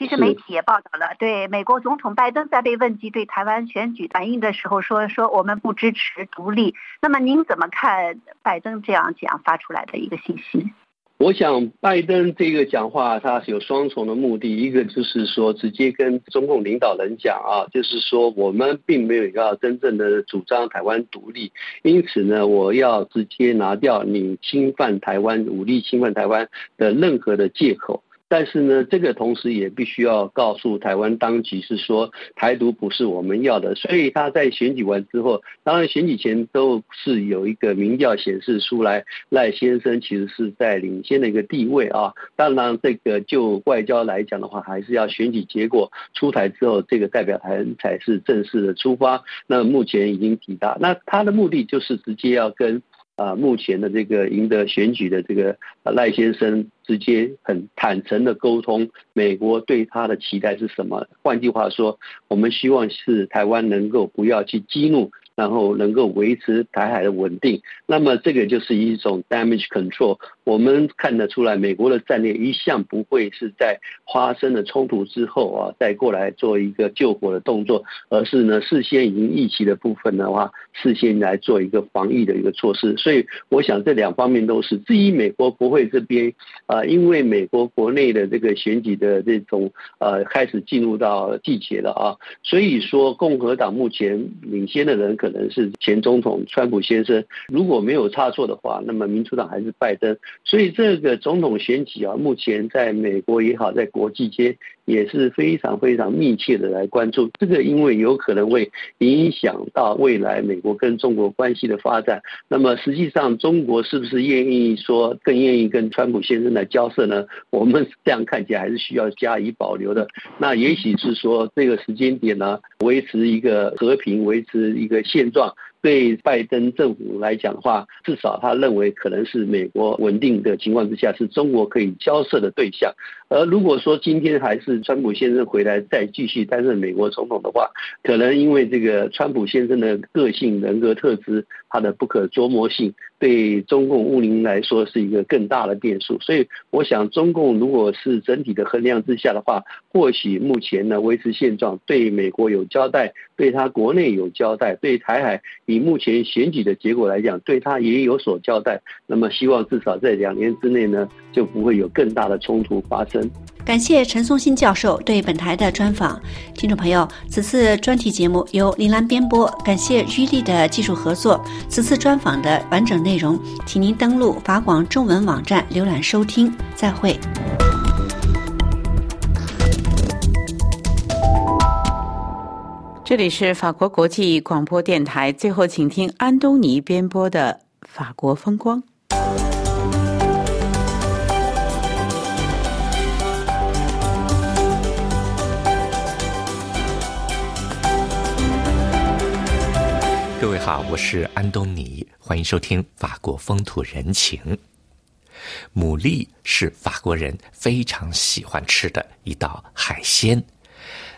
其实媒体也报道了，对美国总统拜登在被问及对台湾选举反应的时候说：“说我们不支持独立。”那么您怎么看拜登这样讲发出来的一个信息？我想，拜登这个讲话，他是有双重的目的。一个就是说，直接跟中共领导人讲啊，就是说，我们并没有要真正的主张台湾独立，因此呢，我要直接拿掉你侵犯台湾、武力侵犯台湾的任何的借口。但是呢，这个同时也必须要告诉台湾当局是说，台独不是我们要的。所以他在选举完之后，当然选举前都是有一个民调显示出来，赖先生其实是在领先的一个地位啊。当然，这个就外交来讲的话，还是要选举结果出台之后，这个代表团才是正式的出发。那目前已经抵达，那他的目的就是直接要跟。啊，目前的这个赢得选举的这个赖先生，直接很坦诚的沟通，美国对他的期待是什么？换句话说，我们希望是台湾能够不要去激怒。然后能够维持台海的稳定，那么这个就是一种 damage control。我们看得出来，美国的战略一向不会是在发生了冲突之后啊，再过来做一个救火的动作，而是呢事先已经预期的部分的话，事先来做一个防疫的一个措施。所以我想这两方面都是。至于美国国会这边啊，因为美国国内的这个选举的这种呃开始进入到季节了啊，所以说共和党目前领先的人。可能是前总统川普先生，如果没有差错的话，那么民主党还是拜登。所以这个总统选举啊，目前在美国也好，在国际间也是非常非常密切的来关注。这个因为有可能会影响到未来美国跟中国关系的发展。那么实际上，中国是不是愿意说更愿意跟川普先生来交涉呢？我们这样看起来还是需要加以保留的。那也许是说这个时间点呢，维持一个和平，维持一个现。状对拜登政府来讲的话，至少他认为可能是美国稳定的情况之下，是中国可以交涉的对象。而如果说今天还是川普先生回来再继续担任美国总统的话，可能因为这个川普先生的个性人格特质，他的不可捉摸性，对中共乌林来说是一个更大的变数。所以，我想中共如果是整体的衡量之下的话，或许目前呢维持现状，对美国有交代，对他国内有交代，对台海以目前选举的结果来讲，对他也有所交代。那么，希望至少在两年之内呢，就不会有更大的冲突发生。感谢陈松新教授对本台的专访，听众朋友，此次专题节目由林兰编播，感谢玉丽的技术合作。此次专访的完整内容，请您登录法广中文网站浏览收听。再会。这里是法国国际广播电台，最后请听安东尼编播的《法国风光》。好，我是安东尼，欢迎收听《法国风土人情》。牡蛎是法国人非常喜欢吃的一道海鲜。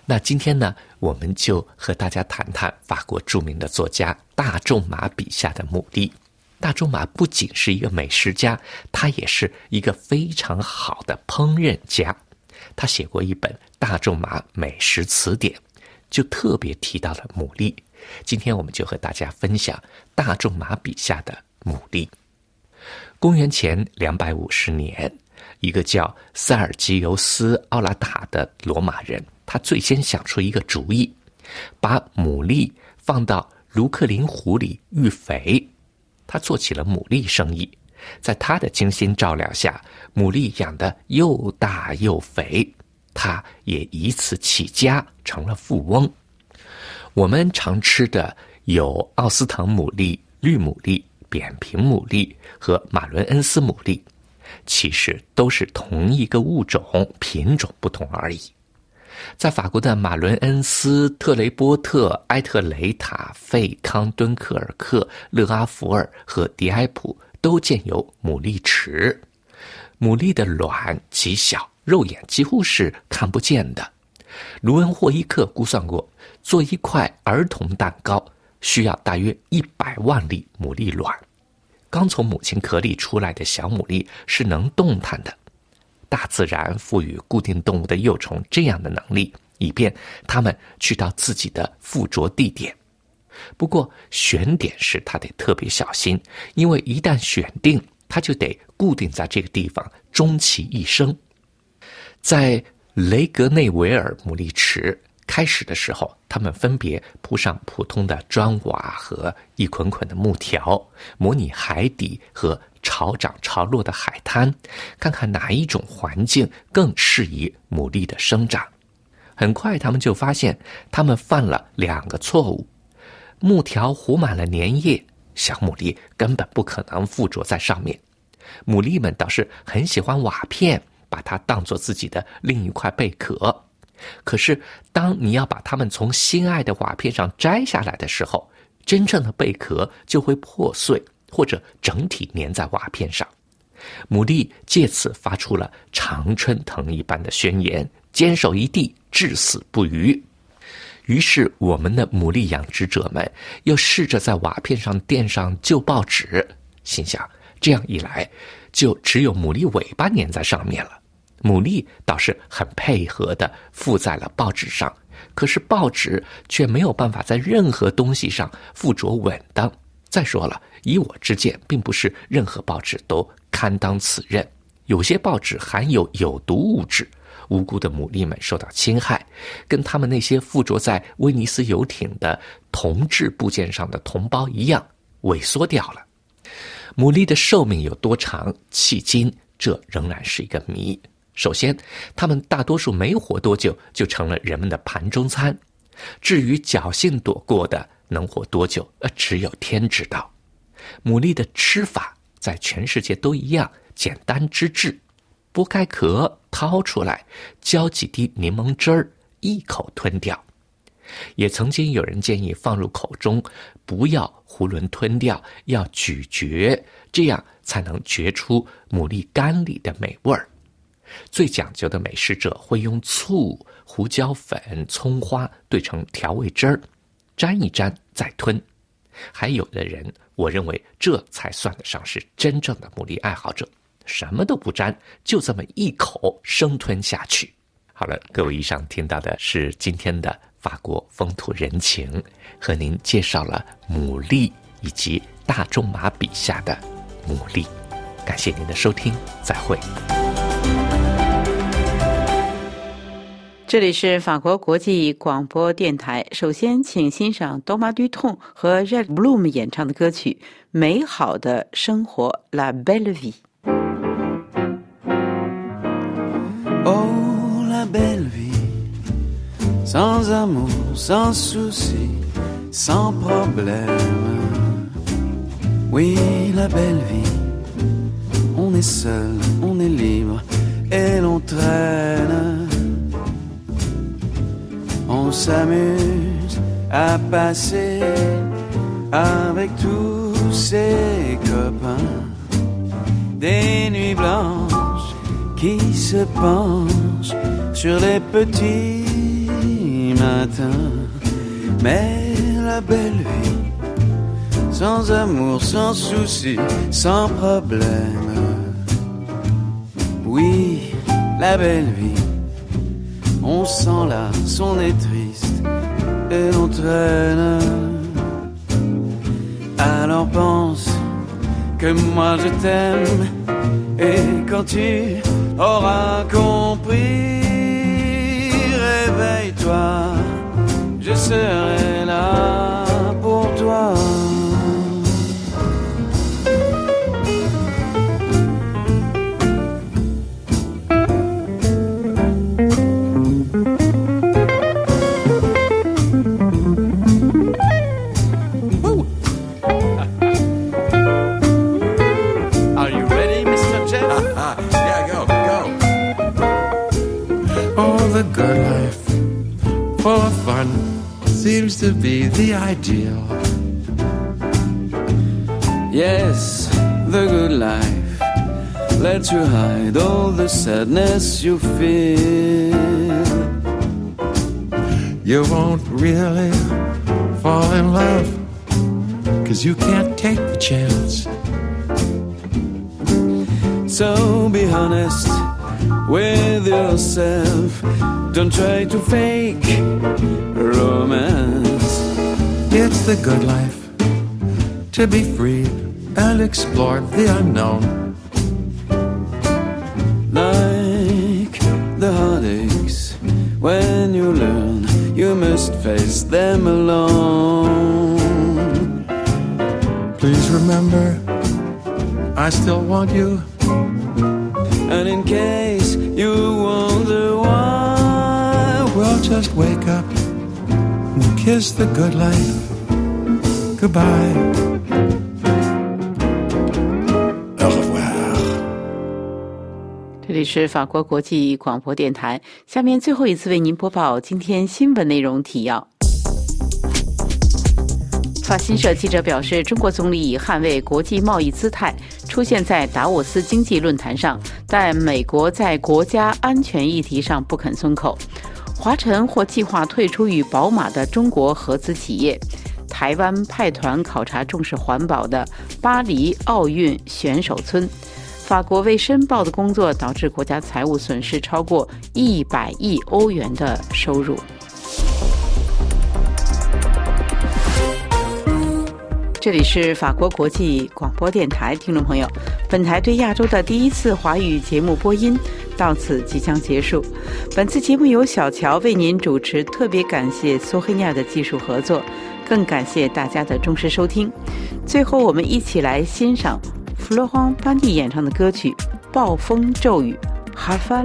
那今天呢，我们就和大家谈谈法国著名的作家大仲马笔下的牡蛎。大仲马不仅是一个美食家，他也是一个非常好的烹饪家。他写过一本《大仲马美食词典》，就特别提到了牡蛎。今天我们就和大家分享大仲马笔下的牡蛎。公元前两百五十年，一个叫塞尔吉尤斯·奥拉塔的罗马人，他最先想出一个主意，把牡蛎放到卢克林湖里育肥。他做起了牡蛎生意，在他的精心照料下，牡蛎养得又大又肥，他也以此起家，成了富翁。我们常吃的有奥斯滕牡蛎、绿牡蛎、扁平牡蛎和马伦恩斯牡蛎，其实都是同一个物种，品种不同而已。在法国的马伦恩斯、特雷波特、埃特雷塔、费康、敦克尔克、勒阿弗尔和迪埃普都建有牡蛎池。牡蛎的卵极小，肉眼几乎是看不见的。卢恩霍伊克估算过。做一块儿童蛋糕需要大约一百万粒牡蛎卵。刚从母亲壳里出来的小牡蛎是能动弹的。大自然赋予固定动物的幼虫这样的能力，以便它们去到自己的附着地点。不过选点时它得特别小心，因为一旦选定，它就得固定在这个地方，终其一生。在雷格内维尔牡蛎池。开始的时候，他们分别铺上普通的砖瓦和一捆捆的木条，模拟海底和潮涨潮落的海滩，看看哪一种环境更适宜牡蛎的生长。很快，他们就发现他们犯了两个错误：木条糊满了粘液，小牡蛎根本不可能附着在上面；牡蛎们倒是很喜欢瓦片，把它当做自己的另一块贝壳。可是，当你要把它们从心爱的瓦片上摘下来的时候，真正的贝壳就会破碎，或者整体粘在瓦片上。牡蛎借此发出了常春藤一般的宣言：“坚守一地，至死不渝。”于是，我们的牡蛎养殖者们又试着在瓦片上垫上旧报纸，心想：这样一来，就只有牡蛎尾巴粘在上面了。牡蛎倒是很配合的附在了报纸上，可是报纸却没有办法在任何东西上附着稳当。再说了，以我之见，并不是任何报纸都堪当此任。有些报纸含有有毒物质，无辜的牡蛎们受到侵害，跟他们那些附着在威尼斯游艇的铜制部件上的同胞一样，萎缩掉了。牡蛎的寿命有多长，迄今这仍然是一个谜。首先，它们大多数没活多久就成了人们的盘中餐。至于侥幸躲过的能活多久，呃，只有天知道。牡蛎的吃法在全世界都一样，简单之至：剥开壳，掏出来，浇几滴柠檬汁儿，一口吞掉。也曾经有人建议放入口中，不要囫囵吞掉，要咀嚼，这样才能嚼出牡蛎干里的美味儿。最讲究的美食者会用醋、胡椒粉、葱花兑成调味汁儿，沾一沾再吞。还有的人，我认为这才算得上是真正的牡蛎爱好者，什么都不沾，就这么一口生吞下去。好了，各位，以上听到的是今天的法国风土人情，和您介绍了牡蛎以及大仲马笔下的牡蛎。感谢您的收听，再会。这里是法国国际广播电台。首先，请欣赏 Doma Duton 和 Red Bloom 演唱的歌曲《美好的生活》（La Belle Vie）。Oh, la belle vie, sans amour, sans souci, sans problème. Oui, la belle vie, on est seul, on est libre et l'on traîne on s'amuse à passer avec tous ses copains des nuits blanches qui se penchent sur les petits matins. Mais la belle vie, sans amour, sans souci, sans problème. Oui, la belle vie on sent là son est triste et l'on traîne. Alors pense que moi je t'aime et quand tu auras compris, sadness you feel. You won't really fall in love, cause you can't take the chance. So be honest with yourself. Don't try to fake romance. It's the good life to be free and explore the unknown. Still want you. And in case you wonder why, well, just wake up and kiss the good life goodbye. Au revoir. 这里是法国国际广播电台。下面最后一次为您播报今天新闻内容提要。法新社记者表示，中国总理以捍卫国际贸易姿态出现在达沃斯经济论坛上，但美国在国家安全议题上不肯松口。华晨或计划退出与宝马的中国合资企业。台湾派团考察重视环保的巴黎奥运选手村。法国未申报的工作导致国家财务损失超过一百亿欧元的收入。这里是法国国际广播电台，听众朋友，本台对亚洲的第一次华语节目播音到此即将结束。本次节目由小乔为您主持，特别感谢苏黑尼亚的技术合作，更感谢大家的忠实收听。最后，我们一起来欣赏弗洛邦·班蒂演唱的歌曲《暴风骤雨》哈凡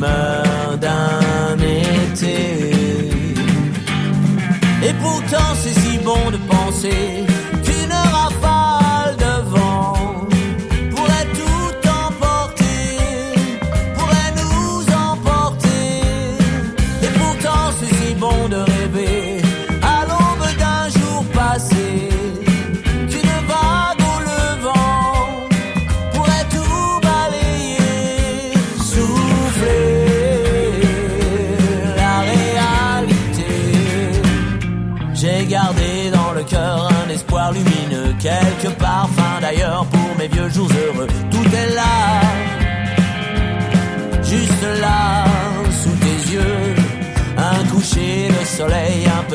d'un été. Et pourtant c'est si bon de penser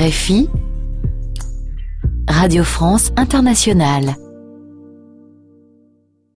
RFI, Radio France Internationale.